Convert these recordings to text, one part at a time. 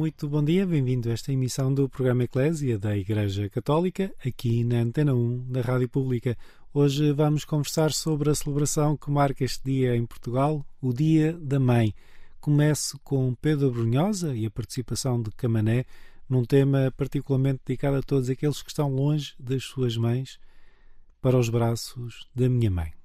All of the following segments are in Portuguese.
Muito bom dia, bem-vindo a esta emissão do programa Eclésia da Igreja Católica, aqui na Antena 1 da Rádio Pública. Hoje vamos conversar sobre a celebração que marca este dia em Portugal, o Dia da Mãe. Começo com Pedro Brunhosa e a participação de Camané num tema particularmente dedicado a todos aqueles que estão longe das suas mães, para os braços da minha mãe.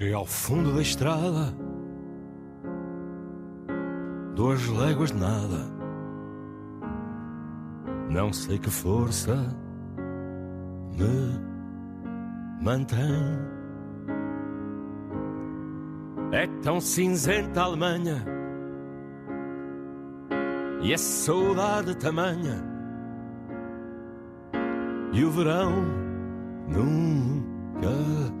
Cheguei ao fundo da estrada, duas léguas de nada. Não sei que força me mantém. É tão cinzenta a Alemanha e a saudade tamanha. E o verão nunca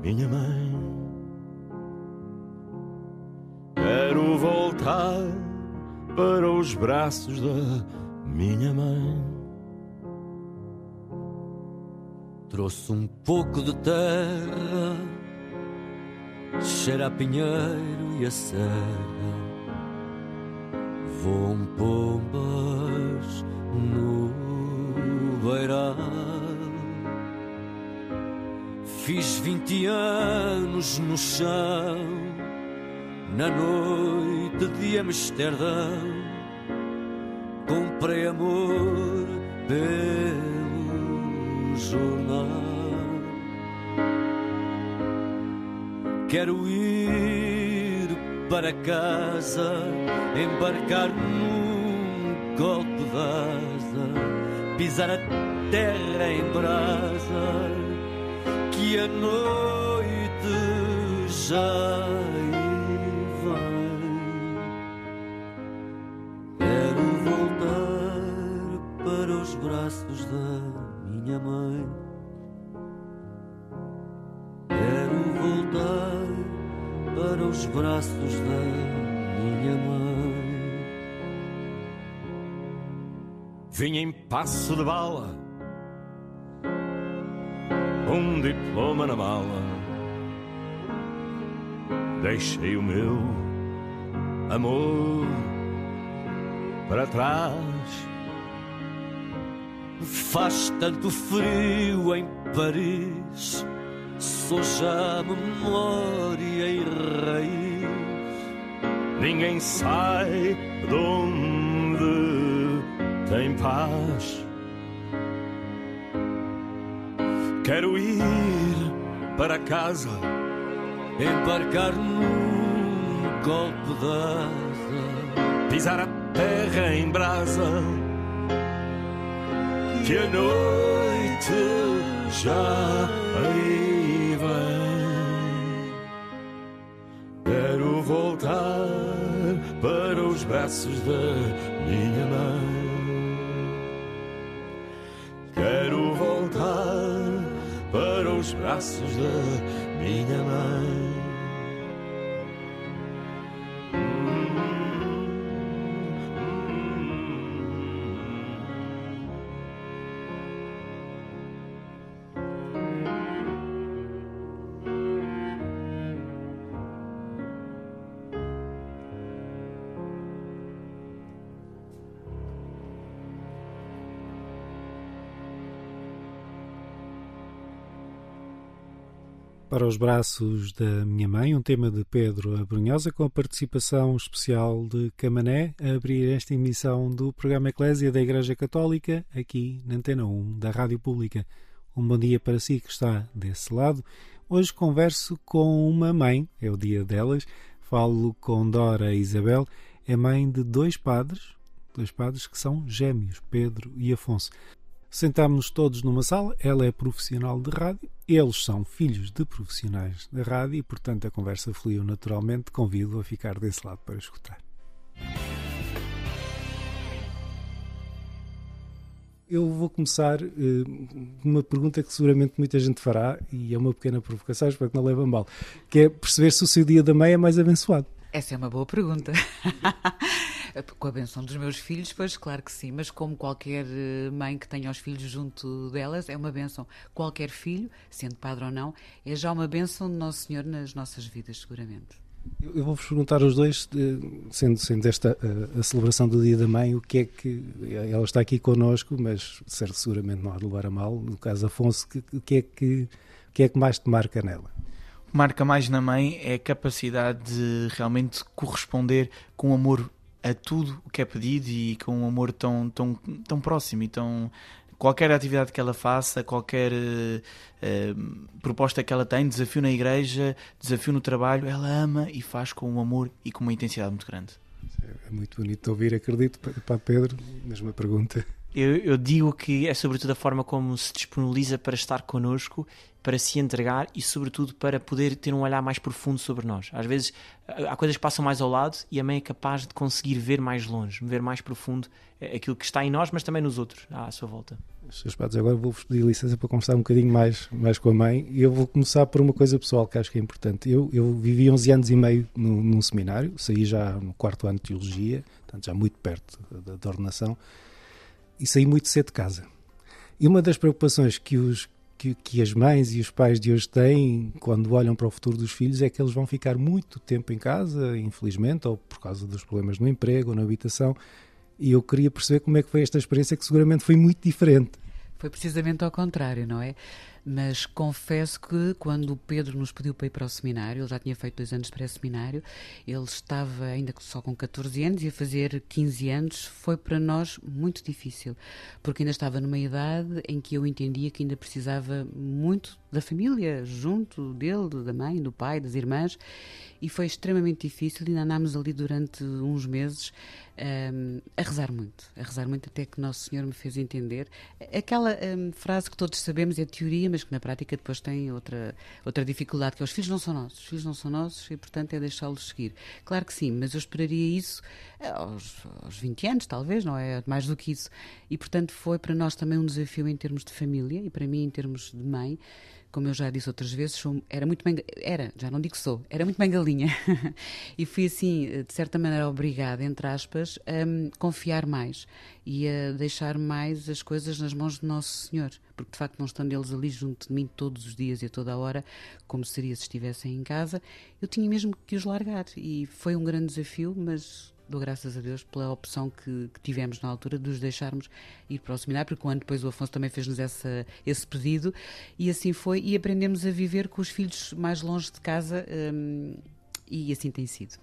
minha mãe. Quero voltar para os braços da minha mãe. Trouxe um pouco de terra, cheira a pinheiro e a serra. Voam pombas no beirão. Fiz vinte anos no chão, na noite de Amsterdão. Comprei amor pelo jornal. Quero ir para casa, embarcar num golpe de asa, pisar a terra em brasa que a noite já vem. Quero voltar para os braços da minha mãe. Quero voltar para os braços da minha mãe. Vim em passo de bala um diploma na mala. Deixei o meu amor para trás. Faz tanto frio em Paris, sou já memória e raiz. Ninguém sai de onde tem paz. Quero ir para casa, embarcar num golpe de asa, pisar a terra em brasa. Que a noite já aí vem. Quero voltar para os braços da minha mãe. Para os braços da minha mãe. Para os braços da minha mãe, um tema de Pedro Abrunhosa com a participação especial de Camané a abrir esta emissão do programa Eclésia da Igreja Católica aqui na Antena 1 da Rádio Pública. Um bom dia para si que está desse lado. Hoje converso com uma mãe, é o dia delas. Falo com Dora Isabel, é mãe de dois padres, dois padres que são gêmeos, Pedro e Afonso. Sentámos-nos todos numa sala, ela é profissional de rádio, eles são filhos de profissionais de rádio e, portanto, a conversa fluiu naturalmente. Convido a ficar desse lado para escutar. Eu vou começar uh, uma pergunta que seguramente muita gente fará, e é uma pequena provocação, espero que não leve a mal, que é perceber se o seu dia da mãe é mais abençoado. Essa é uma boa pergunta. Com a benção dos meus filhos, pois claro que sim, mas como qualquer eh, mãe que tenha os filhos junto delas, é uma benção. Qualquer filho, sendo padre ou não, é já uma benção de Nosso Senhor nas nossas vidas, seguramente. Eu vou-vos perguntar aos dois, sendo, sendo esta a, a, celebração do Dia da Mãe, o que é que. Ela está aqui connosco, mas seguramente não há de levar a mal. No caso Afonso, o que, é que, que é que mais te marca nela? Marca mais na mãe é a capacidade de realmente corresponder com amor a tudo o que é pedido e com um amor tão, tão, tão próximo e tão. Qualquer atividade que ela faça, qualquer uh, proposta que ela tem, desafio na igreja, desafio no trabalho, ela ama e faz com um amor e com uma intensidade muito grande. É muito bonito ouvir, acredito. Para Pedro, mesma pergunta. Eu, eu, digo que é sobretudo a forma como se disponibiliza para estar connosco, para se entregar e, sobretudo, para poder ter um olhar mais profundo sobre nós. Às vezes há coisas que passam mais ao lado e a mãe é capaz de conseguir ver mais longe, ver mais profundo eh, aquilo que está em nós, mas também nos outros, à sua volta. Seus padres, agora vou-vos pedir licença para conversar um bocadinho mais, mais com a mãe e eu vou começar por uma coisa pessoal que acho que é importante. Eu, eu vivi 11 anos e meio no, num seminário, saí já no quarto ano de Teologia, portanto já muito perto da, da ordenação, e saí muito cedo de casa. E uma das preocupações que, os, que, que, as mães e os pais de hoje têm quando olham para o futuro dos filhos é que eles vão ficar muito tempo em casa, infelizmente, ou por causa dos problemas no emprego ou na habitação. E eu queria perceber como é que foi esta experiência, que seguramente foi muito diferente. Foi precisamente ao contrário, não é? Mas confesso que quando o Pedro nos pediu para ir para o seminário, ele já tinha feito dois anos pré-seminário, ele estava ainda só com 14 anos e a fazer 15 anos foi para nós muito difícil, porque ainda estava numa idade em que eu entendia que ainda precisava muito da família, junto dele, da mãe, do pai, das irmãs, e foi extremamente difícil. Ainda andámos ali durante uns meses um, a rezar muito, a rezar muito até que Nosso Senhor me fez entender. Aquela um, frase que todos sabemos é teoria, mas que na prática depois tem outra, outra dificuldade, que é os filhos não são nossos, os filhos não são nossos e, portanto, é deixá-los seguir. Claro que sim, mas eu esperaria isso eh, aos, aos 20 anos, talvez, não é? Mais do que isso. E, portanto, foi para nós também um desafio em termos de família e para mim em termos de mãe como eu já disse outras vezes, sou, era muito bem, era, já não digo sou, era muito bem galinha. e fui assim, de certa maneira, obrigada, entre aspas, a confiar mais e a deixar mais as coisas nas mãos de Nosso Senhor, porque de facto não estando eles ali junto de mim todos os dias e a toda a hora, como seria se estivessem em casa, eu tinha mesmo que os largar e foi um grande desafio, mas dou graças a Deus pela opção que, que, tivemos na altura de os deixarmos ir para o seminário, porque quando depois o Afonso também fez-nos esse pedido, e assim foi, e aprendemos a viver com os filhos mais longe de casa, hum, e assim tem sido.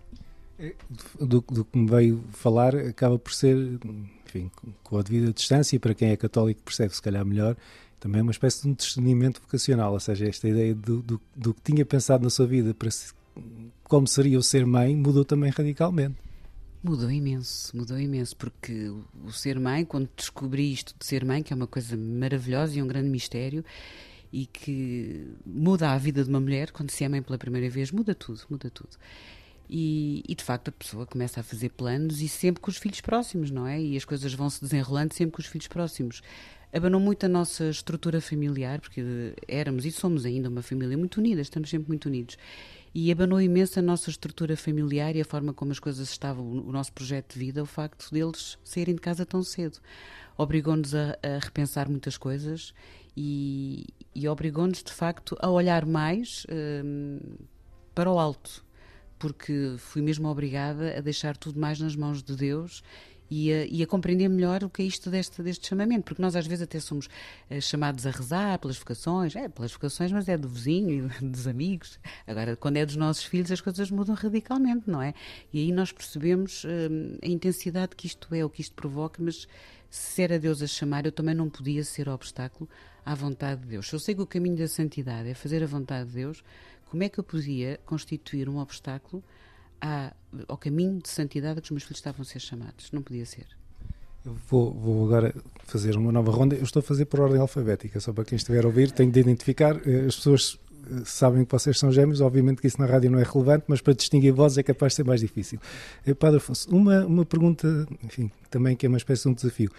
É, do, do, que me veio falar, acaba por ser, enfim, com a devida distância, e para quem é católico percebe se calhar melhor, também é uma espécie de um discernimento vocacional, ou seja, esta ideia do, do, do que tinha pensado na sua vida para se, como seria o ser mãe mudou também radicalmente. Mudou imenso, mudou imenso, porque o ser mãe, quando descobri isto de ser mãe, que é uma coisa maravilhosa e um grande mistério, e que muda a vida de uma mulher, quando se é mãe pela primeira vez, muda tudo, muda tudo. E, e, de facto a pessoa começa a fazer planos e sempre com os filhos próximos, não é? E as coisas vão se desenrolando sempre com os filhos próximos. Abanou muito a nossa estrutura familiar, porque éramos e somos ainda uma família muito unida, estamos sempre muito unidos e abanou imenso a nossa estrutura familiar e a forma como as coisas estavam, o nosso projeto de vida, o facto deles saírem de casa tão cedo. Obrigou-nos a, a, repensar muitas coisas e, e obrigou-nos, de facto, a olhar mais um, para o alto, porque fui mesmo obrigada a deixar tudo mais nas mãos de Deus e a, e a, compreender melhor o que é isto deste, deste chamamento, porque nós às vezes até somos uh, chamados a rezar pelas vocações, é pelas vocações, mas é do vizinho e dos amigos. Agora, quando é dos nossos filhos, as coisas mudam radicalmente, não é? E aí nós percebemos uh, a intensidade que isto é, o que isto provoca, mas se era Deus a chamar, eu também não podia ser obstáculo à vontade de Deus. Se eu que o caminho da santidade é fazer a vontade de Deus, como é que eu podia constituir um obstáculo à, ao caminho de santidade que os meus filhos estavam a ser chamados? Não podia ser. Eu vou, vou, agora fazer uma nova ronda. Eu estou a fazer por ordem alfabética, só para quem estiver a ouvir, tenho de identificar. Eh, as pessoas eh, sabem que vocês são gêmeos, obviamente que isso na rádio não é relevante, mas para distinguir vozes é capaz de ser mais difícil. Eh, Padre Afonso, uma, uma pergunta, enfim, também que é uma espécie de um desafio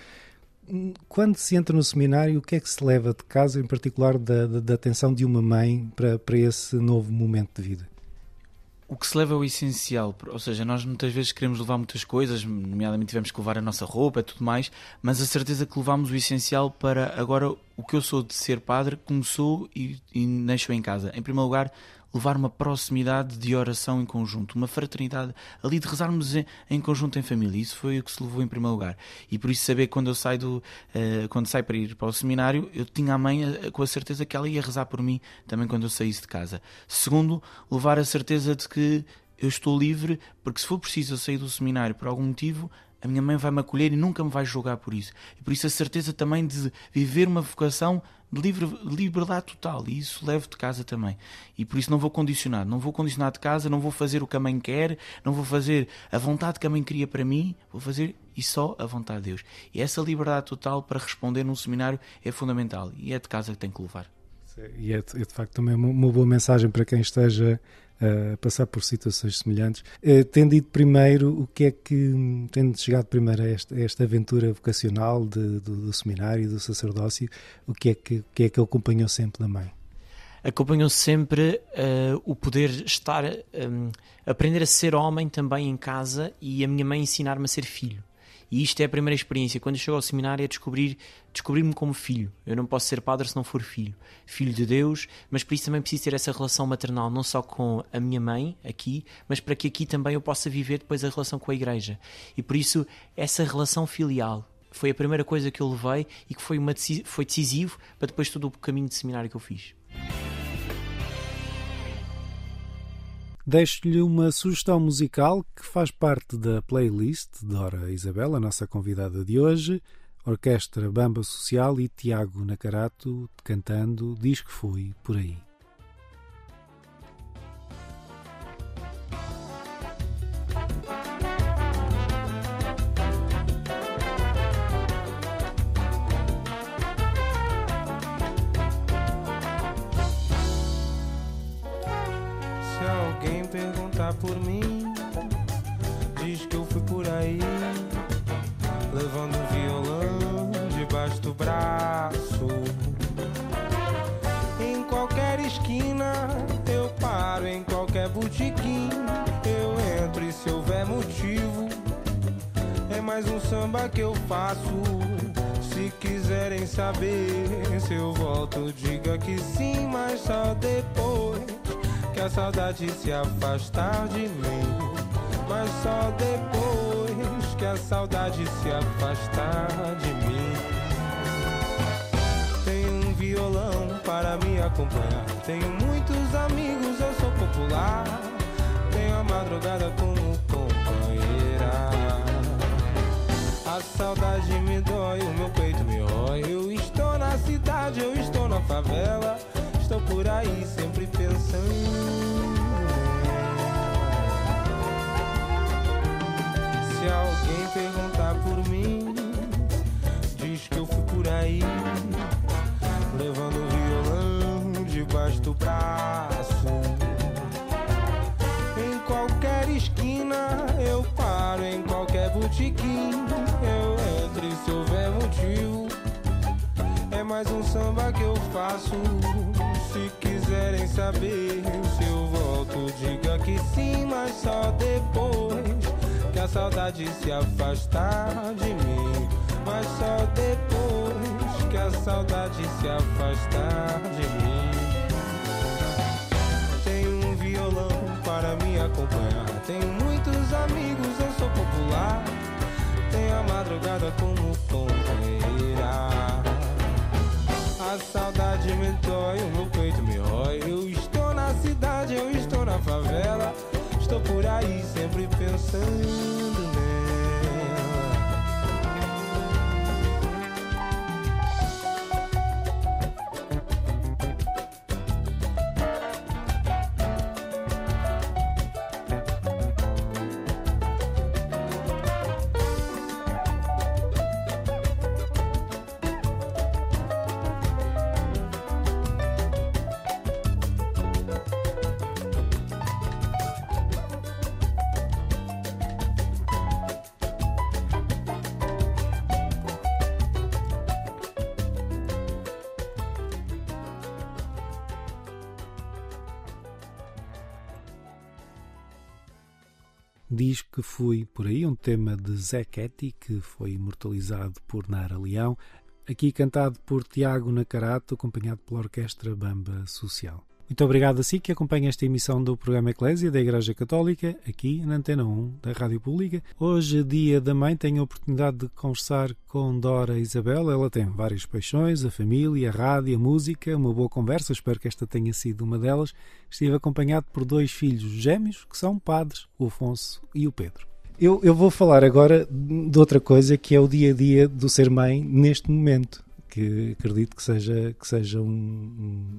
quando se entra no seminário, o que é que se leva de casa, em particular da, da, da atenção de uma mãe para, para esse novo momento de vida? O que se leva é o essencial, ou seja, nós muitas vezes queremos levar muitas coisas, nomeadamente tivemos que levar a nossa roupa e tudo mais, mas a certeza que levamos o essencial para agora o que eu sou de ser padre começou e, e nasceu em casa. Em primeiro lugar, levar uma proximidade de oração em conjunto, uma fraternidade ali de rezarmos em, em, conjunto em família. Isso foi o que se levou em primeiro lugar. E por isso saber quando eu saio do, uh, quando saio para ir para o seminário, eu tinha a mãe uh, com a certeza que ela ia rezar por mim também quando eu saísse de casa. Segundo, levar a certeza de que eu estou livre, porque se for preciso eu sair do seminário por algum motivo, a minha mãe vai me acolher e nunca me vai julgar por isso. E por isso a certeza também de viver uma vocação livre, liberdade total. E isso levo de casa também. E por isso não vou condicionar. Não vou condicionar de casa, não vou fazer o que a mãe quer, não vou fazer a vontade que a mãe queria para mim, vou fazer e só a vontade de Deus. E essa liberdade total para responder num seminário é fundamental. E é de casa que tem que levar. E é, é de facto também uma boa mensagem para quem esteja a passar por situações semelhantes. Uh, tendo ido primeiro, o que é que, tendo chegado primeiro a esta, a esta aventura vocacional de, do, do, seminário, do sacerdócio, o que é que, que, é que acompanhou sempre da mãe? Acompanhou sempre uh, o poder estar, um, aprender a ser homem também em casa e a minha mãe ensinar-me a ser filho. E isto é a primeira experiência. Quando chego ao seminário é descobrir, descobrir-me como filho. Eu não posso ser padre se não for filho. Filho de Deus, mas por isso também preciso ter essa relação maternal, não só com a minha mãe aqui, mas para que aqui também eu possa viver depois a relação com a igreja. E por isso essa relação filial foi a primeira coisa que eu levei e que foi, uma, foi decisivo para depois todo o caminho de seminário que eu fiz. Deixo-lhe uma sugestão musical que faz parte da playlist de Dora Isabel, a nossa convidada de hoje, Orquestra Bamba Social e Tiago Nacarato cantando Diz que Fui Por Aí. Por mim. Diz que eu fui por aí, levando um violão debaixo do braço. Em qualquer esquina eu paro, em qualquer botiquim eu entro e se houver motivo, é mais um samba que eu faço. Se quiserem saber se eu volto, diga que sim, mas só depois que a saudade se afastar de mim. Mas só depois que a saudade se afastar de mim. Tenho um violão para me acompanhar. Tenho muitos amigos, eu sou popular. Tenho a madrugada como companheira. A saudade me dói, o meu peito me rói. Eu estou na cidade, eu estou na favela. Estou por aí sempre pensando. Se alguém perguntar por mim, diz que eu fui por aí, levando o violão debaixo do braço. Em qualquer esquina eu paro, em qualquer botiquim eu entro e se houver motivo. É mais um samba que eu faço saber se eu volto, diga que sim, mas só depois que a saudade se afastar de mim. Mas só depois que a saudade se afastar de mim. Tenho um violão para me acompanhar. Tenho muitos amigos, eu sou popular. tenho a madrugada como companheira. Saudade me dói, o meu peito me rói. Eu estou na cidade, eu estou na favela. Estou por aí sempre pensando Diz que fui por aí, um tema de Zé Ketty, que foi imortalizado por Nara Leão, aqui cantado por Tiago Nacarato, acompanhado pela Orquestra Bamba Social. Muito obrigado a si que acompanha esta emissão do programa Eclésia da Igreja Católica, aqui na Antena 1 da Rádio Pública. Hoje, dia da mãe, tenho a oportunidade de conversar com Dora Isabel. Ela tem várias paixões, a família, a rádio, a música, uma boa conversa, espero que esta tenha sido uma delas. Estive acompanhado por dois filhos gêmeos, que são padres, o Afonso e o Pedro. Eu, eu vou falar agora de outra coisa que é o dia a dia do ser mãe neste momento que acredito que seja, que seja um,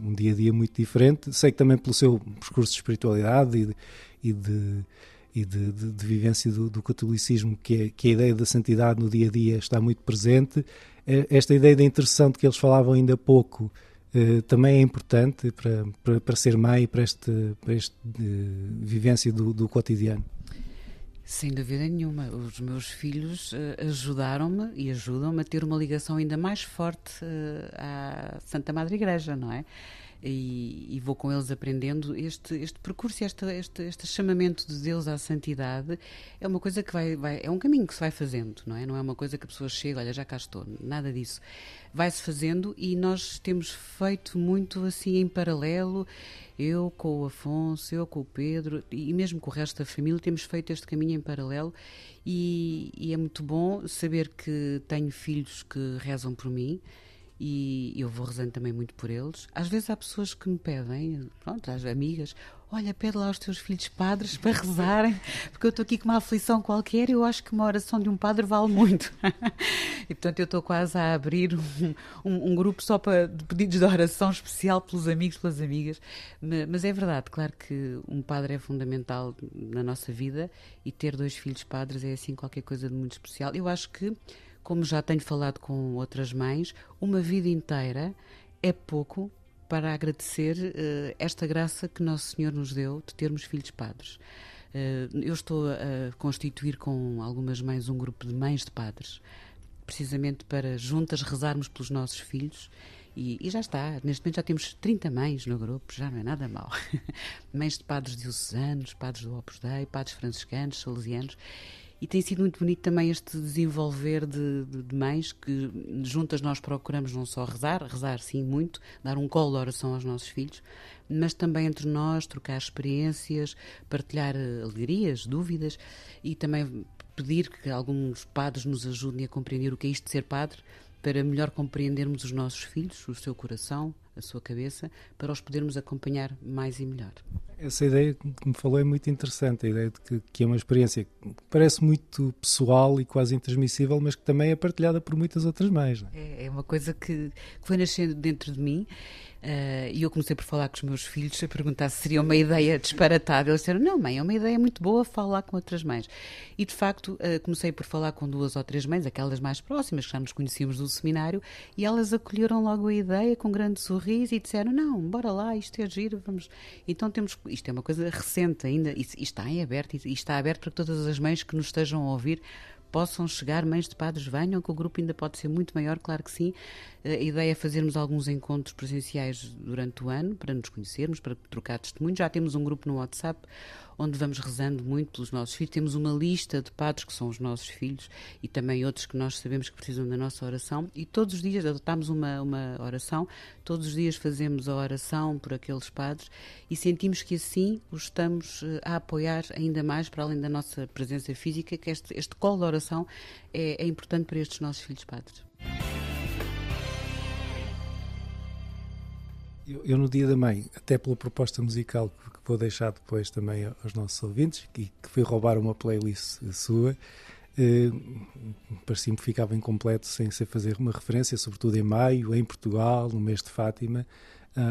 um, dia a dia muito diferente. Sei que também pelo seu percurso de espiritualidade e de, e de, e de, de, de vivência do, do catolicismo, que, é, que a ideia da santidade no dia a dia está muito presente. Eh, esta ideia da intercessão de que eles falavam ainda há pouco. Uh, também é importante para, para, para ser mãe e para esta para este, uh, vivência do, do cotidiano. Sem dúvida nenhuma. Os meus filhos uh, ajudaram-me e ajudam-me a ter uma ligação ainda mais forte uh, à Santa Madre Igreja, não é? E, e, vou com eles aprendendo este, este percurso, este, este, este chamamento de Deus à santidade é uma coisa que vai, vai, é um caminho que se vai fazendo, não é? Não é uma coisa que a pessoa chega, olha, já cá estou, nada disso. Vai-se fazendo e nós temos feito muito assim em paralelo eu com o Afonso, eu com o Pedro e mesmo com o resto da família temos feito este caminho em paralelo e, e é muito bom saber que tenho filhos que rezam por mim e eu vou rezando também muito por eles. Às vezes há pessoas que me pedem, pronto, as amigas, olha, pede lá aos teus filhos padres para rezarem, porque eu estou aqui com uma aflição qualquer e eu acho que uma oração de um padre vale muito. e portanto eu estou quase a abrir um, um, um, grupo só para de pedidos de oração especial pelos amigos, pelas amigas. Mas é verdade, claro que um padre é fundamental na nossa vida e ter dois filhos padres é assim qualquer coisa de muito especial. Eu acho que, como já tenho falado com outras mães, uma vida inteira é pouco para agradecer uh, esta graça que Nosso Senhor nos deu de termos filhos padres. Uh, eu estou a constituir com algumas mães um grupo de mães de padres, precisamente para juntas rezarmos pelos nossos filhos. E, e já está, neste momento já temos 30 mães no grupo, já não é nada mal. mães de padres diocesanos, padres do Opus Dei, padres franciscanos, salesianos. E tem sido muito bonito também este desenvolver de, de, de, mães que juntas nós procuramos não só rezar, rezar sim muito, dar um colo de oração aos nossos filhos, mas também entre nós trocar experiências, partilhar eh, alegrias, dúvidas e também pedir que alguns padres nos ajudem a compreender o que é isto de ser padre, para melhor compreendermos os nossos filhos, o seu coração, a sua cabeça, para os podermos acompanhar mais e melhor. Essa ideia que me falou é muito interessante, a ideia de que, que, é uma experiência que parece muito pessoal e quase intransmissível, mas que também é partilhada por muitas outras mães. É? é, uma coisa que, foi nascendo dentro de mim e eu comecei por falar com os meus filhos a perguntar se seria uma ideia disparatada. Eles disseram: Não, mãe, é uma ideia muito boa falar com outras mães. E de facto, uh, comecei por falar com duas ou três mães, aquelas mais próximas, que já nos conhecíamos do seminário, e elas acolheram logo a ideia com um grande sorriso e disseram: Não, bora lá, isto é giro, vamos. Então temos. Isto é uma coisa recente ainda, e, está em aberto, e, está aberto para todas as mães que nos estejam a ouvir possam chegar, mães de padres venham, que o grupo ainda pode ser muito maior, claro que sim. A ideia é fazermos alguns encontros presenciais durante o ano para nos conhecermos, para trocar testemunhos. Já temos um grupo no WhatsApp onde vamos rezando muito pelos nossos filhos. Temos uma lista de padres que são os nossos filhos e também outros que nós sabemos que precisam da nossa oração. E todos os dias adotamos uma, uma oração, todos os dias fazemos a oração por aqueles padres e sentimos que assim os estamos eh, a apoiar ainda mais, para além da nossa presença física, que este, este colo de oração é, é importante para estes nossos filhos padres. Eu, eu, no dia da mãe, até pela proposta musical que vou deixar depois também aos nossos ouvintes, que, que fui roubar uma playlist sua, eh, parecia-me que ficava incompleto sem, sem fazer uma referência, sobretudo em maio, em Portugal, no mês de Fátima,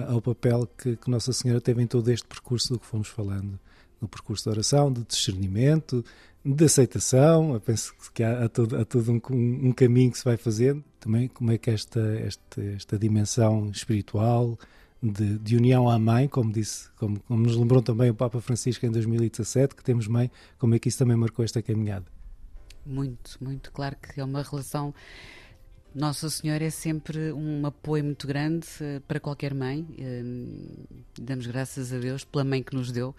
ao papel que, que, Nossa Senhora teve em todo este percurso do que fomos falando. No percurso de oração, de discernimento, de aceitação. Eu penso que há, há todo, há todo um, um, caminho que se vai fazendo. Também como é que esta, esta, esta dimensão espiritual, de, de, união à mãe, como disse, como, como, nos lembrou também o Papa Francisco em 2017, que temos mãe, como é que isso também marcou esta caminhada? Muito, muito claro que é uma relação. Nossa Senhora é sempre um apoio muito grande uh, para qualquer mãe. Uh, damos graças a Deus pela mãe que nos deu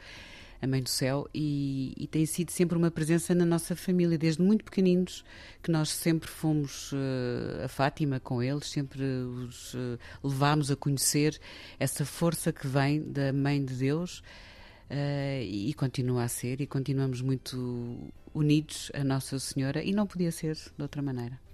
a Mãe do Céu, e, e, tem sido sempre uma presença na nossa família, desde muito pequeninos, que nós sempre fomos uh, a Fátima com eles, sempre os uh, levámos a conhecer essa força que vem da Mãe de Deus. Uh, e continua a ser, e continuamos muito unidos a Nossa Senhora, e não podia ser de outra maneira.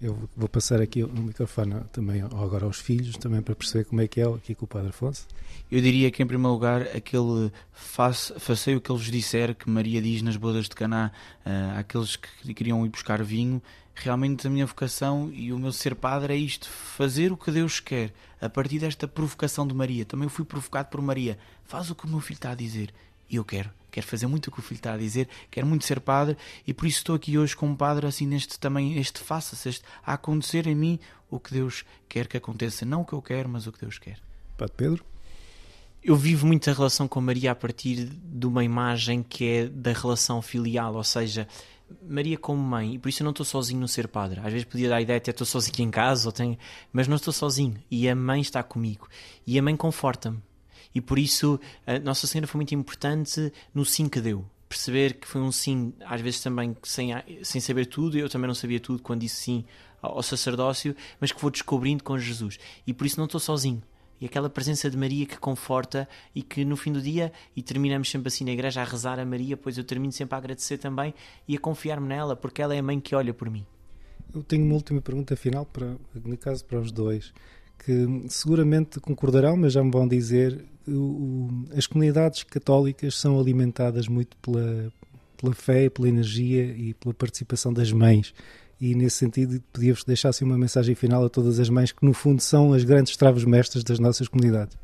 Eu vou passar aqui o microfone também agora aos filhos, também para perceber como é que é aqui com o Padre Afonso. Eu diria que, em primeiro lugar, aquele facei o que eles disser, que Maria diz nas bodas de Caná, uh, àqueles que queriam ir buscar vinho, realmente a minha vocação e o meu ser padre é isto, fazer o que Deus quer, a partir desta provocação de Maria. Também fui provocado por Maria, faz o que o meu filho está a dizer, e eu quero quero fazer muito o que o filho está a dizer, quero muito ser padre e por isso estou aqui hoje como padre, assim, neste também, este faça-se, este, a acontecer em mim o que Deus quer que aconteça, não o que eu quero, mas o que Deus quer. Padre Pedro? Eu vivo muito a relação com Maria a partir de uma imagem que é da relação filial, ou seja, Maria como mãe, e por isso eu não estou sozinho no ser padre. Às vezes podia dar a ideia até estou sozinho em casa, ou tenho... mas não estou sozinho. E a mãe está comigo. E a mãe conforta-me e por isso a Nossa Senhora foi muito importante no sim que deu. Perceber que foi um sim, às vezes também sem, sem saber tudo, eu também não sabia tudo quando disse sim ao sacerdócio, mas que vou descobrindo com Jesus. E por isso não estou sozinho. E aquela presença de Maria que conforta e que no fim do dia, e terminamos sempre assim na igreja a rezar a Maria, pois eu termino sempre a agradecer também e a confiar-me nela, porque ela é a mãe que olha por mim. Eu tenho uma última pergunta final, para, no caso para os dois que seguramente concordarão, mas já me vão dizer, o, as comunidades católicas são alimentadas muito pela, pela fé, pela energia e pela participação das mães. E nesse sentido, podia-vos deixar assim, uma mensagem final a todas as mães que, no fundo, são as grandes travos mestras das nossas comunidades.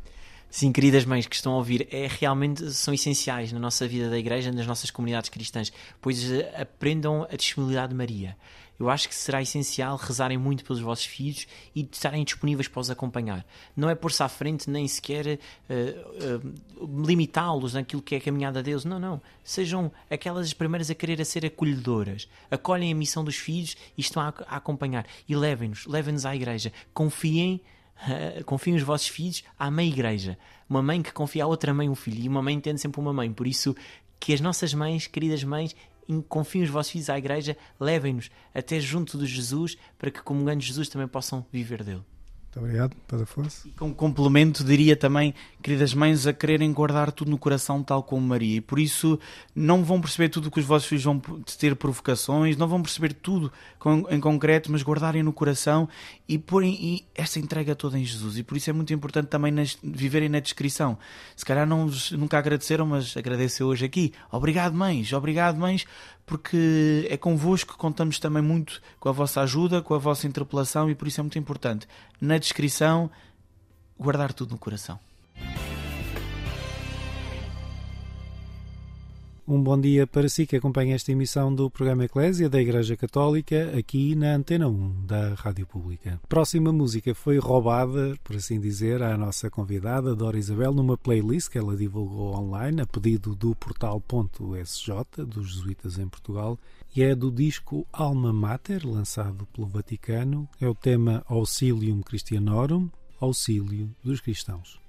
Sim, queridas mães que estão a ouvir, é, realmente são essenciais na nossa vida da igreja, nas nossas comunidades cristãs, pois eh, aprendam a disponibilidade de Maria eu acho que será essencial rezarem muito pelos vossos filhos e estarem disponíveis para os acompanhar. Não é pôr-se à frente nem sequer uh, uh, limitá-los naquilo que é a caminhada Deus. Não, não. Sejam aquelas as primeiras a querer a ser acolhedoras. Acolhem a missão dos filhos e estão a, a acompanhar. E levem-nos, levem-nos à igreja. Confiem Uh, confiem os vossos filhos à mãe igreja. Uma mãe que confia a outra mãe um filho. E uma mãe entende sempre uma mãe. Por isso, que as nossas mães, queridas mães, confiem os vossos filhos à igreja, levem-nos até junto de Jesus, para que, comungando Jesus, também possam viver dele. Muito obrigado, Padre Afonso. E como complemento, diria também, queridas mães, a quererem guardar tudo no coração, tal como Maria. E por isso não vão perceber tudo que os vossos filhos vão ter provocações, não vão perceber tudo em concreto, mas guardarem no coração e porem esta entrega toda em Jesus. E por isso é muito importante também nas, viverem na descrição. Se calhar não nunca agradeceram, mas agradeço hoje aqui. Obrigado, mães. Obrigado, mães, porque é convosco que contamos também muito com a vossa ajuda, com a vossa interpelação e por isso é muito importante, na descrição, guardar tudo no coração. Um bom dia para si que acompanha esta emissão do programa Eclésia da Igreja Católica aqui na Antena 1 da Rádio Pública. Próxima música foi roubada, por assim dizer, à nossa convidada Dora Isabel numa playlist que ela divulgou online a pedido do portal.sj dos jesuítas em Portugal e é do disco Alma Mater, lançado pelo Vaticano. É o tema Auxilium Christianorum, Auxílio dos Cristãos.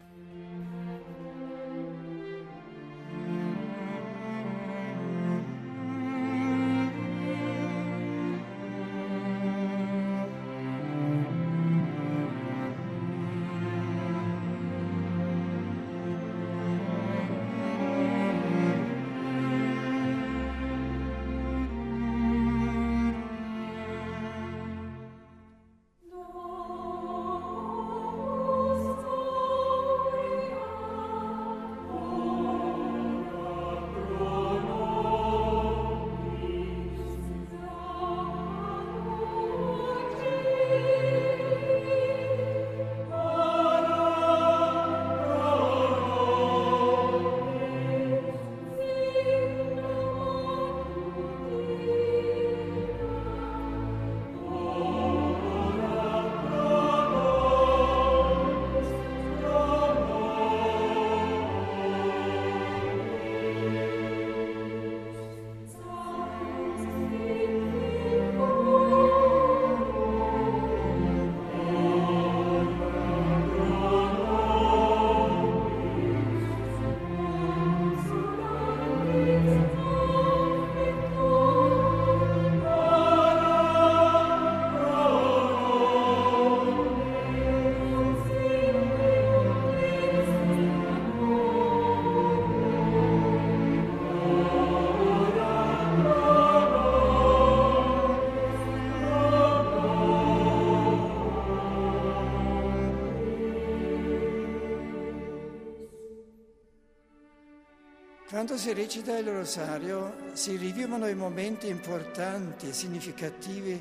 Quando si recita il rosario si rivivono i momenti importanti e significativi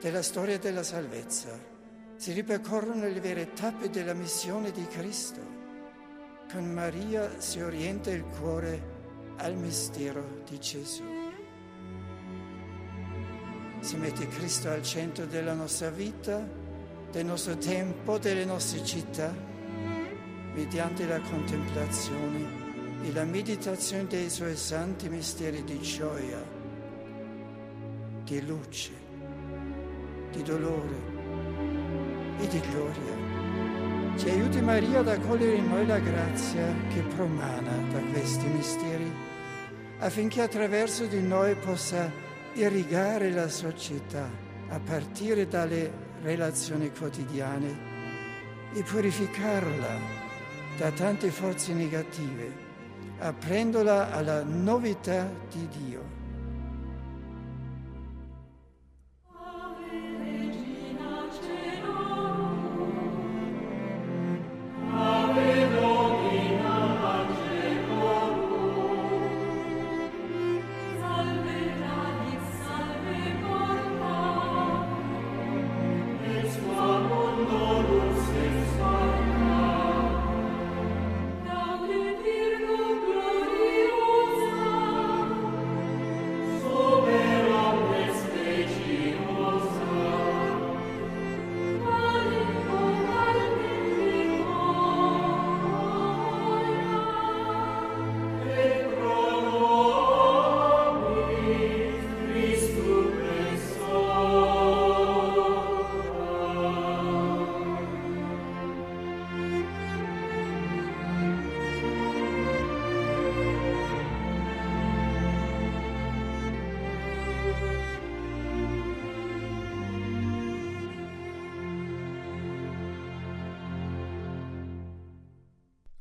della storia della salvezza. Si ripercorrono le vere tappe della missione di Cristo. Con Maria si orienta il cuore al mistero di Gesù. Si mette Cristo al centro della nostra vita, del nostro tempo, delle nostre città, mediante la contemplazione e la meditazione dei suoi santi misteri di gioia, di luce, di dolore e di gloria. Ci aiuti Maria ad accogliere in noi la grazia che promana da questi misteri, affinché attraverso di noi possa irrigare la società a partire dalle relazioni quotidiane e purificarla da tante forze negative aprendola alla novità di Dio.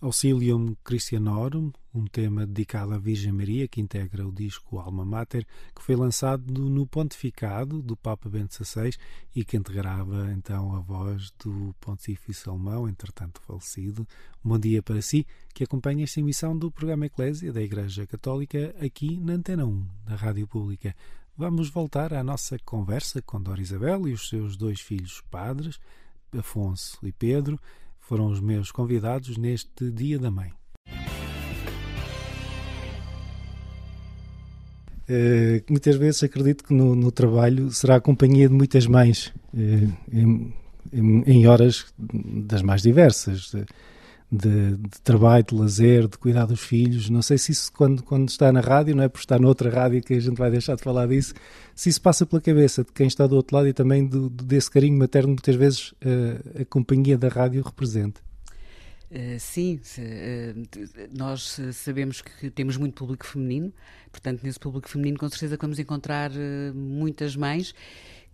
Auxilium Christianorum, um tema dedicado à Virgem Maria que integra o disco Alma Mater, que foi lançado no pontificado do Papa Bento XVI e que integrava então a voz do pontifício alemão, entretanto falecido. Um bom dia para si, que acompanha esta emissão do programa Eclésia da Igreja Católica aqui na Antena 1 da Rádio Pública. Vamos voltar à nossa conversa com Dora Isabel e os seus dois filhos padres, Afonso e Pedro, foram os meus convidados neste Dia da Mãe. Uh, muitas vezes acredito que no, no, trabalho será a companhia de muitas mães uh, em, em, em, horas das mais diversas. De, de, trabalho, de lazer, de cuidar dos filhos. Não sei se isso, quando, quando está na rádio, não é por estar noutra rádio que a gente vai deixar de falar disso, se isso passa pela cabeça de quem está do outro lado e também do, desse carinho materno, muitas vezes uh, a companhia da rádio representa. Uh, sim, uh, nós sabemos que temos muito público feminino, portanto, nesse público feminino, com certeza, vamos encontrar muitas mães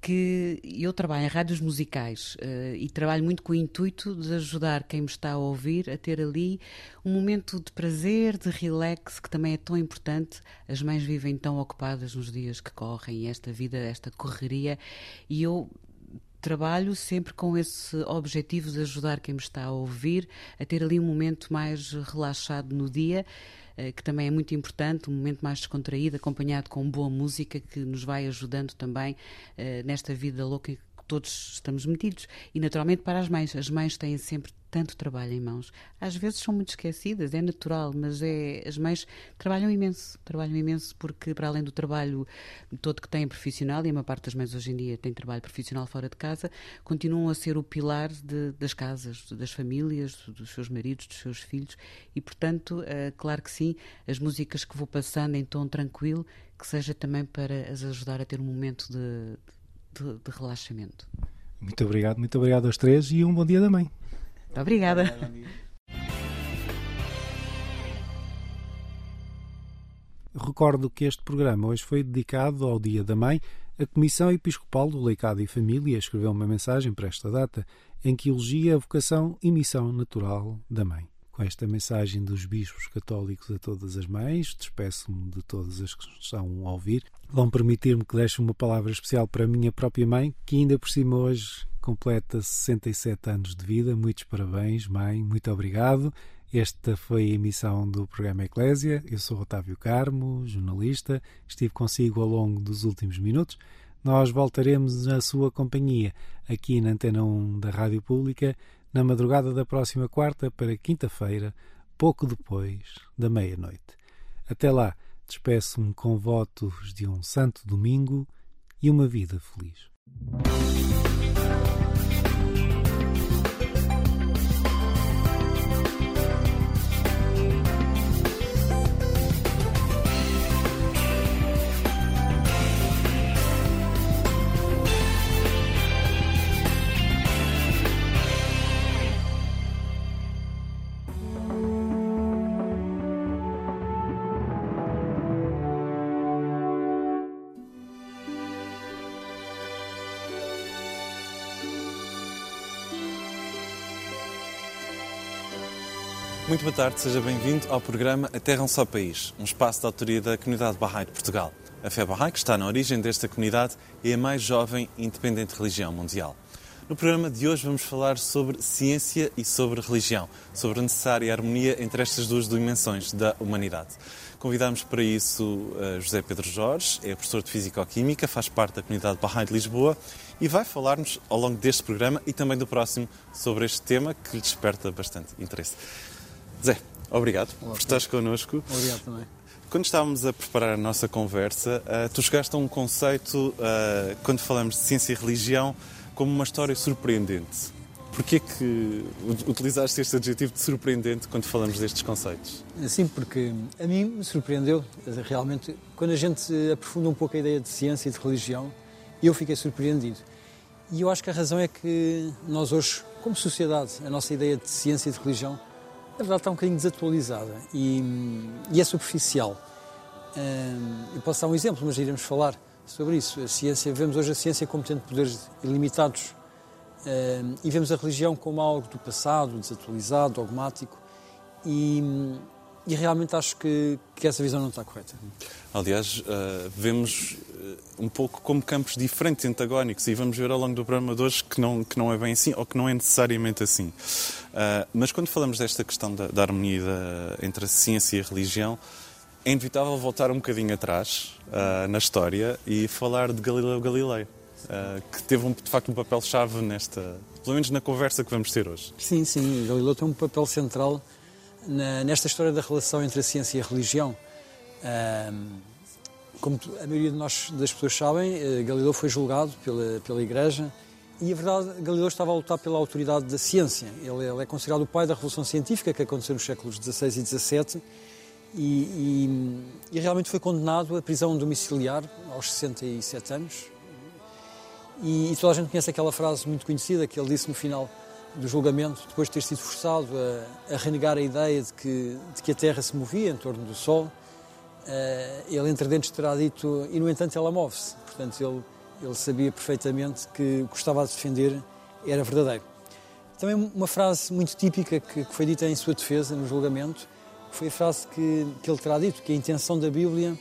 que eu trabalho em rádios musicais uh, e trabalho muito com o intuito de ajudar quem me está a ouvir a ter ali um momento de prazer, de relax, que também é tão importante. As mães vivem tão ocupadas nos dias que correm, esta vida, esta correria, e eu trabalho sempre com esse objetivo de ajudar quem me está a ouvir a ter ali um momento mais relaxado no dia. Eh, que também é muito importante, um momento mais descontraído, acompanhado com boa música que nos vai ajudando também eh, nesta vida louca que todos estamos metidos. E naturalmente para as mães, as mães têm sempre tanto trabalho em mãos. Às vezes são muito esquecidas, é natural, mas é, as mães trabalham imenso, trabalham imenso porque para além do trabalho todo que têm profissional, e a maior parte das mães hoje em dia tem trabalho profissional fora de casa, continuam a ser o pilar de, das casas, das famílias, dos seus maridos, dos seus filhos, e portanto, é, claro que sim, as músicas que vou passando em tom tranquilo, que seja também para as ajudar a ter um momento de, de, de relaxamento. Muito obrigado, muito obrigado aos três e um bom dia da mãe. Muito obrigada. Recordo que este programa hoje foi dedicado ao Dia da Mãe. A Comissão Episcopal do Leicado e Família escreveu uma mensagem para esta data em que elogia a vocação e missão natural da mãe. Com esta mensagem dos bispos católicos a todas as mães, despeço-me de todas as que estão a ouvir. Vão permitir-me que deixe uma palavra especial para a minha própria mãe, que ainda por cima hoje completa 67 anos de vida. Muitos parabéns, mãe, muito obrigado. Esta foi a emissão do programa Eclésia. Eu sou Otávio Carmo, jornalista. Estive consigo ao longo dos últimos minutos. Nós voltaremos na sua companhia aqui na Antena 1 da Rádio Pública na madrugada da próxima quarta para quinta-feira, pouco depois da meia-noite. Até lá, despeço-me com votos de um santo domingo e uma vida feliz. Boa tarde, seja bem-vindo ao programa A Terra é um Só País, um espaço de autoria da comunidade Bahá'í de Portugal. A fé Bahá'í, que está na origem desta comunidade, é a mais jovem e independente religião mundial. No programa de hoje vamos falar sobre ciência e sobre religião, sobre a necessária harmonia entre estas duas dimensões da humanidade. Convidámos para isso eh, José Pedro Jorge, é professor de Físico-Química, faz parte da comunidade Bahá'í de Lisboa e vai falar-nos ao longo deste programa e também do próximo sobre este tema que lhe desperta bastante interesse. Zé, obrigado Olá, por estares connosco. Obrigado também. Quando estávamos a preparar a nossa conversa, uh, tu chegaste a um conceito, uh, quando falamos de ciência e religião, como uma história surpreendente. Porquê que utilizaste este adjetivo de surpreendente quando falamos destes conceitos? Sim, porque a mim me surpreendeu, realmente, quando a gente aprofunda um pouco a ideia de ciência e de religião, eu fiquei surpreendido. E eu acho que a razão é que nós hoje, como sociedade, a nossa ideia de ciência e de religião na verdade está um bocadinho desatualizada e, e é superficial. eu posso dar um exemplo, mas iremos falar sobre isso. A ciência, vemos hoje a ciência como tendo poderes ilimitados e vemos a religião como algo do passado, desatualizado, dogmático e, e realmente acho que, que, essa visão não está correta. Aliás, uh, vemos uh, um pouco como campos diferentes, antagónicos, e vamos ver ao longo do programa de hoje que não, que não é bem assim, ou que não é necessariamente assim. Uh, mas quando falamos desta questão da, da harmonia da, entre a ciência e a religião, é inevitável voltar um bocadinho atrás na história e falar de Galileu Galilei. que teve um, de facto um papel-chave nesta, pelo menos na conversa que vamos ter hoje. Sim, sim, Galileu tem um papel central na, nesta história da relação entre a ciência e a religião. Como a maioria de nós, das pessoas sabem, eh, Galileu foi julgado pela, pela Igreja e, a verdade, Galileu estava a lutar pela autoridade da ciência. Ele, ele é considerado o pai da Revolução Científica que aconteceu nos séculos XVI e XVII e, e, e realmente foi condenado à prisão domiciliar aos 67 anos. E, e toda a gente conhece aquela frase muito conhecida que ele disse no final do julgamento, depois de ter sido forçado a, a renegar a ideia de que, de que a Terra se movia em torno do Sol, uh, ele entre dentes terá dito, e no entanto ela move-se. Portanto, ele, ele sabia perfeitamente que o que estava a defender era verdadeiro. Também uma frase muito típica que, que foi dita em sua defesa no julgamento foi a frase que, que ele terá dito, que a intenção da Bíblia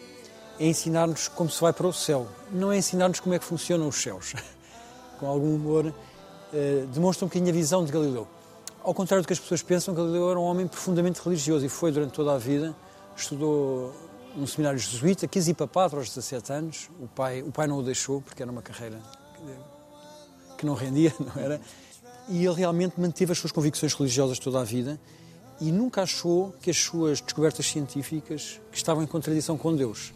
é ensinar-nos como se vai para o céu, não é ensinar-nos como é que funcionam os céus. Com algum humor, eh, demonstra um bocadinho a visão de Galileu. Ao contrário do que as pessoas pensam, Galileu era um homem profundamente religioso e foi durante toda a vida, estudou num seminário jesuíta, quis ir para Pátria aos 17 anos, o pai, o pai não o deixou porque era uma carreira que não rendia, não era? E ele realmente manteve as suas convicções religiosas toda a vida e nunca achou que as suas descobertas científicas estavam em contradição com Deus.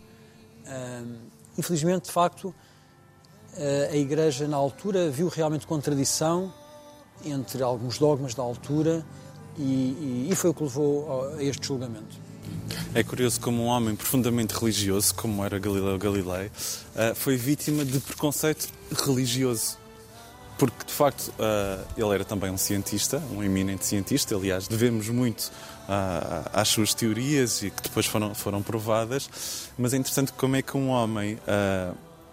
infelizmente, de facto, a Igreja, na altura, viu realmente contradição entre alguns dogmas da altura e, e, foi o que levou a este julgamento. É curioso como um homem profundamente religioso, como era Galileu Galilei, eh, foi vítima de preconceito religioso. Porque, de facto, eh, ele era também um cientista, um eminente cientista. Aliás, devemos muito eh, às suas teorias e que depois foram, foram provadas. Mas é interessante como é que um homem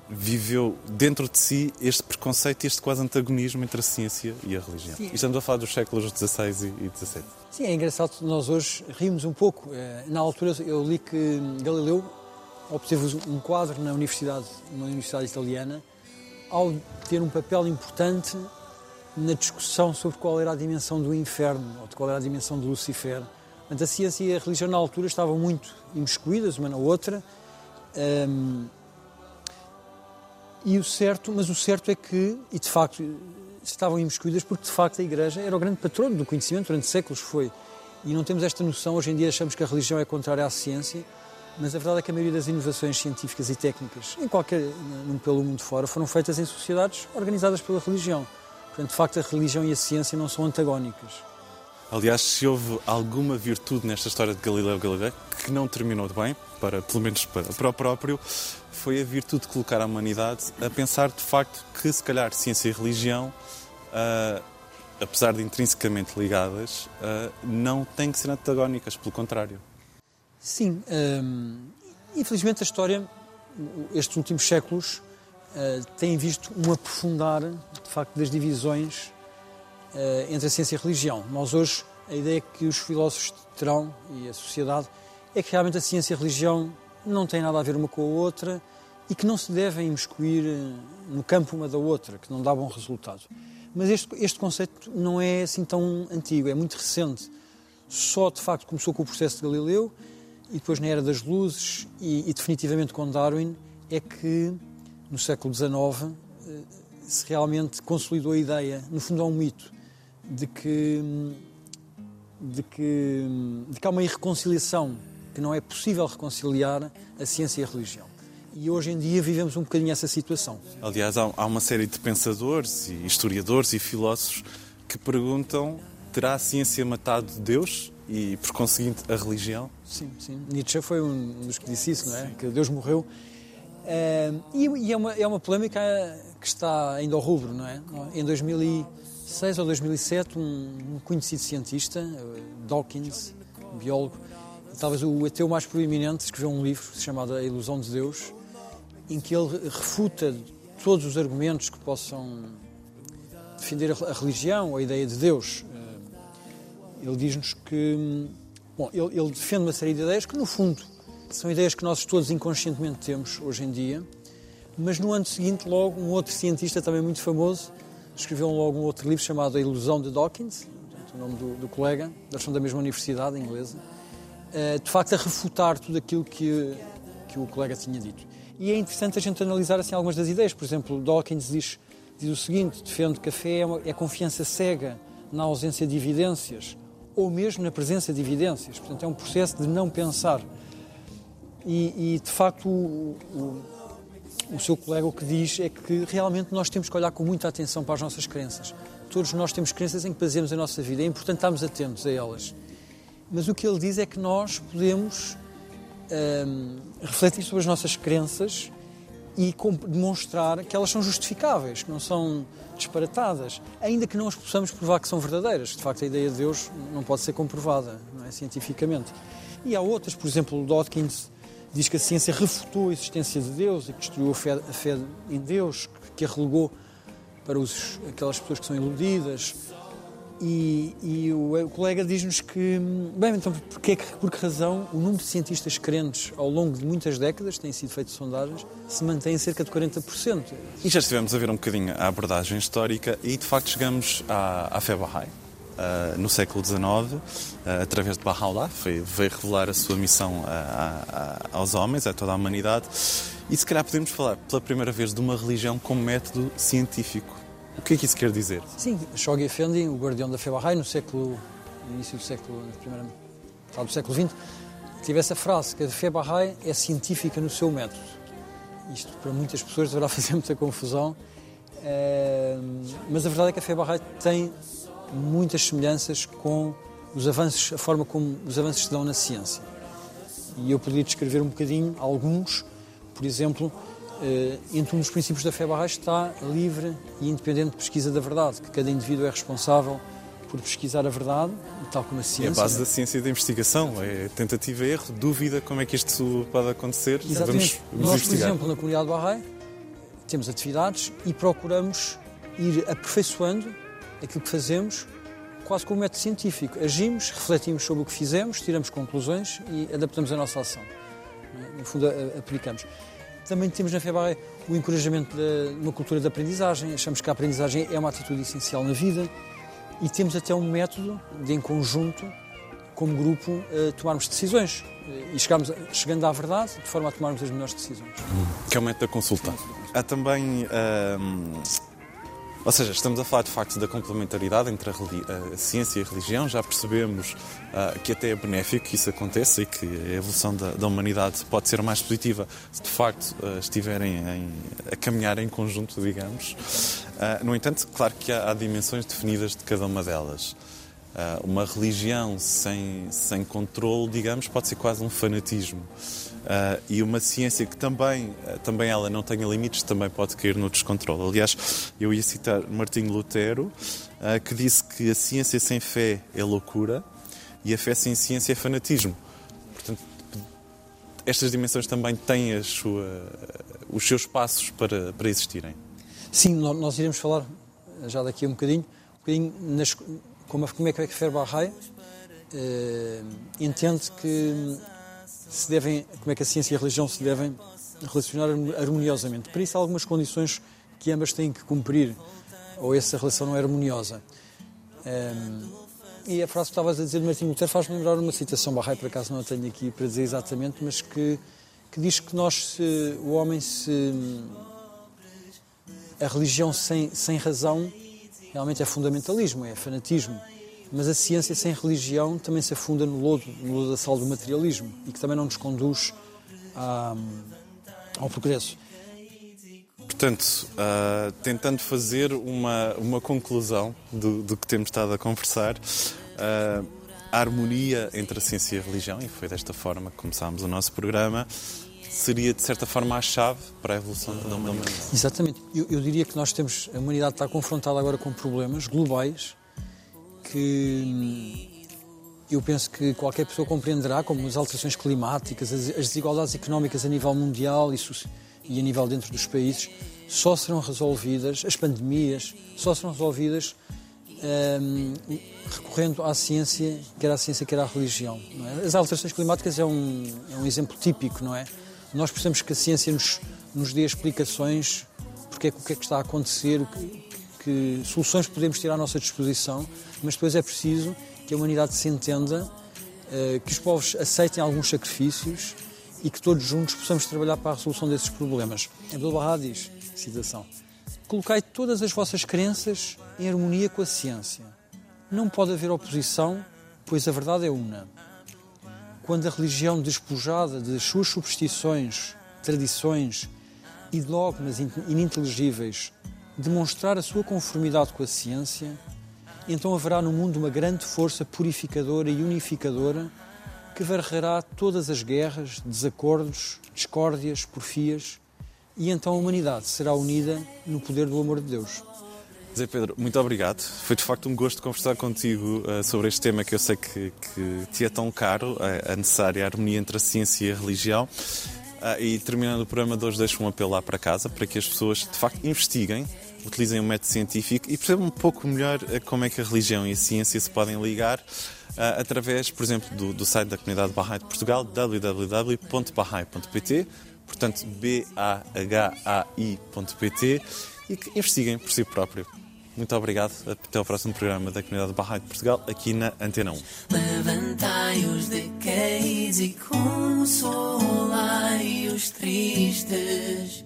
viveu dentro de si este preconceito e este quase antagonismo entre a ciência e a religião. Sim. E estamos a falar dos séculos XVI e XVII. Sim, é engraçado nós hoje rimos um pouco. Eh, na altura eu li que Galileu obteve um quadro na universidade, numa universidade italiana, ao ter um papel importante na discussão sobre qual era a dimensão do inferno ou de qual era a dimensão de Lucifer Portanto, a ciência e a religião na altura estavam muito imiscuídas uma na outra. Um, e o certo, mas o certo é que, e de facto, estavam imiscuídas porque de facto a Igreja era o grande patrono do conhecimento durante séculos foi. E não temos esta noção, hoje em dia achamos que a religião é contrária à ciência, mas a verdade é que a maioria das inovações científicas e técnicas, em qualquer, pelo mundo fora, foram feitas em sociedades organizadas pela religião. Portanto, de facto, a religião e a ciência não são antagónicas. Aliás, se houve alguma virtude nesta história de Galileu Galilei que não terminou bem, para, pelo menos para, para o próprio, foi a virtude de colocar a humanidade a pensar de facto que se calhar ciência e religião, uh, apesar de intrinsecamente ligadas, uh, não têm que ser antagónicas, pelo contrário. Sim, um, infelizmente a história, estes últimos séculos, uh, tem visto um aprofundar, de facto, das divisões entre a ciência e a religião. Nós hoje, a ideia que os filósofos terão, e a sociedade, é que realmente a ciência e a religião não têm nada a ver uma com a outra e que não se devem imiscuir eh, no campo uma da outra, que não dá bom resultado. Mas este, este conceito não é assim tão antigo, é muito recente. Só, de facto, começou com o processo de Galileu e depois na Era das Luzes e, e definitivamente com Darwin é que, no século XIX, se realmente consolidou a ideia, no fundo é um mito, de que, de que, de que há uma irreconciliação, que não é possível reconciliar a ciência e a religião. E hoje em dia vivemos um bocadinho essa situação. Aliás, há uma série de pensadores e historiadores e filósofos que perguntam: terá a ciência matado Deus e, por conseguinte, a religião? Sim, sim. Nietzsche foi um dos que disse isso, não é? Sim. Que Deus morreu. Uh, e, é, uma, é uma polémica que está ainda ao rubro, não é? Em 2000 2006 ou 2007, um, conhecido cientista, eh, Dawkins, biólogo, talvez o ateu mais proeminente, escreveu um livro chamado A Ilusão de Deus, em que ele refuta todos os argumentos que possam defender a religião a ideia de Deus. Eh, ele diz-nos que. Bom, ele, ele, defende uma série de ideias que, no fundo, são ideias que nós todos inconscientemente temos hoje em dia, mas no ano seguinte, logo, um outro cientista também muito famoso escreveu logo um outro livro chamado A Ilusão de Dawkins, o nome do, do colega, eles são da mesma universidade inglesa, de facto a refutar tudo aquilo que, que o colega tinha dito. E é interessante a gente analisar assim, algumas das ideias. Por exemplo, Dawkins diz, diz o seguinte: defende que a fé é, é confiança cega na ausência de evidências ou mesmo na presença de evidências. Portanto, é um processo de não pensar. E, e de facto, o, o, o seu colega o que diz é que realmente nós temos que olhar com muita atenção para as nossas crenças. Todos nós temos crenças em que baseamos a nossa vida, é importante estarmos atentos a elas. Mas o que ele diz é que nós podemos hum, refletir sobre as nossas crenças e demonstrar que elas são justificáveis, que não são disparatadas, ainda que não as possamos provar que são verdadeiras. De facto, a ideia de Deus não pode ser comprovada é, cientificamente. E há outras, por exemplo, o Dawkins diz que a ciência refutou a existência de Deus e que destruiu a fé, a fé em Deus, que, que a relegou para os, aquelas pessoas que são iludidas. E, e o, o, colega diz-nos que, bem, então, porque, por que razão o número de cientistas crentes ao longo de muitas décadas, têm sido feitas sondagens, se mantém em cerca de 40%? E já estivemos a ver um bocadinho a abordagem histórica e, de facto, chegamos à, à fé Bahá'í. Uh, no século XIX, uh, através de Baha'u'llah, veio, veio revelar a sua missão a, a, aos homens, a toda a humanidade. E se calhar podemos falar pela primeira vez de uma religião como método científico. O que é que isso quer dizer? Sim, Shoghi Effendi, o guardião da fé Bahá'í, no século, no início do século, na primeira metade do século XX, tive essa frase, que a fé Bahá'í é científica no seu método. Isto para muitas pessoas deverá fazer muita confusão, uh, mas a verdade é que a fé Bahá'í tem muitas semelhanças com os avanços, a forma como os avanços se dão na ciência. E eu poderia descrever um bocadinho alguns, por exemplo, entre um dos princípios da fé Bahá'í está a livre e independente pesquisa da verdade, que cada indivíduo é responsável por pesquisar a verdade, tal como a ciência. É a base da ciência e da investigação, é tentativa, erro, dúvida, como é que isto pode acontecer. Exatamente. Vamos, vamos Nós, investigar. por exemplo, na comunidade Bahá'í, temos atividades e procuramos ir aperfeiçoando aquilo que fazemos quase como método científico. Agimos, refletimos sobre o que fizemos, tiramos conclusões e adaptamos a nossa ação. No fundo, aplicamos. Também temos na FEBAE o encorajamento de uma cultura de aprendizagem. Achamos que a aprendizagem é uma atitude essencial na vida e temos até um método de, em conjunto, como grupo, tomarmos decisões e chegarmos, chegando à verdade de forma a tomarmos as melhores decisões. Que é o método da consulta. Há também. Ou seja, estamos a falar de facto da complementaridade entre a, a ciência e a religião. Já percebemos uh, que até é benéfico que isso aconteça e que a evolução da, da humanidade pode ser mais positiva se de facto uh, estiverem em, a caminhar em conjunto, digamos. Uh, no entanto, claro que há, há dimensões definidas de cada uma delas. Uma religião sem, sem controle, digamos, pode ser quase um fanatismo. Uh, e uma ciência que também, uh, também ela não tenha limites, também pode cair no descontrole. Aliás, eu ia citar Martinho Lutero, que disse que a ciência sem fé é loucura e a fé sem ciência é fanatismo. Portanto, estas dimensões também têm sua, os seus passos para, para existirem. Sim, nós iremos falar já daqui a um bocadinho, um bocadinho nas como, como é que Ferbarrai eh, entende que se devem, como é que a ciência e a religião se devem relacionar harmoniosamente. Para isso há algumas condições que ambas têm que cumprir, ou essa relação não é harmoniosa. Eh, e a frase que estavas a dizer de Martim Lutero faz-me lembrar uma citação Barrai, por acaso não a tenho aqui para dizer exatamente, mas que, que diz que nós, se, o homem, se. a religião sem, sem razão realmente é fundamentalismo, é fanatismo. Mas a ciência sem religião também se afunda no lodo, no lodo da sal do materialismo e que também não nos conduz a, ao progresso. Portanto, uh, tentando fazer uma, uma conclusão do, do que temos estado a conversar, uh, a harmonia entre a ciência e a religião, e foi desta forma que começámos o nosso programa, seria, de certa forma, a chave para a evolução da humanidade. Exatamente. Eu, eu, diria que nós temos, a humanidade está confrontada agora com problemas globais que hum, eu penso que qualquer pessoa compreenderá, como as alterações climáticas, as, desigualdades económicas a nível mundial e, e a nível dentro dos países, só serão resolvidas, as pandemias, só serão resolvidas um, recorrendo à ciência, quer à ciência, quer à religião. É? As alterações climáticas é um, é um exemplo típico, não é? Nós precisamos que a ciência nos, nos dê explicações porque é, o que é que está a acontecer, que soluções podemos ter à nossa disposição, mas depois é preciso que a humanidade se entenda, uh, que os povos aceitem alguns sacrifícios e que todos juntos possamos trabalhar para a resolução desses problemas. Abdul Bahá diz, citação, colocai todas as vossas crenças em harmonia com a ciência. Não pode haver oposição, pois a verdade é una quando a religião despojada de suas superstições, tradições e dogmas ininteligíveis demonstrar a sua conformidade com a ciência, então haverá no mundo uma grande força purificadora e unificadora que varrerá todas as guerras, desacordos, discórdias, porfias, e então a humanidade será unida no poder do amor de Deus. Zé Pedro, muito obrigado. Foi de facto um gosto conversar contigo uh, sobre este tema que eu sei que, que te é tão caro, a, necessária harmonia entre a ciência e a religião. Uh, e terminando o programa de hoje, deixo um apelo lá para casa para que as pessoas de facto investiguem, utilizem o um método científico e percebam um pouco melhor uh, como é que a religião e a ciência se podem ligar através, por exemplo, do, do site da comunidade Bahá'í de Portugal, www.bahá'í.pt, portanto B-A-H-A-I.pt, e que investiguem por si próprio. Muito obrigado. Até ao próximo programa da Comunidade Bahá'í de Portugal, aqui na Antena 1. Levantai os e consolai os tristes.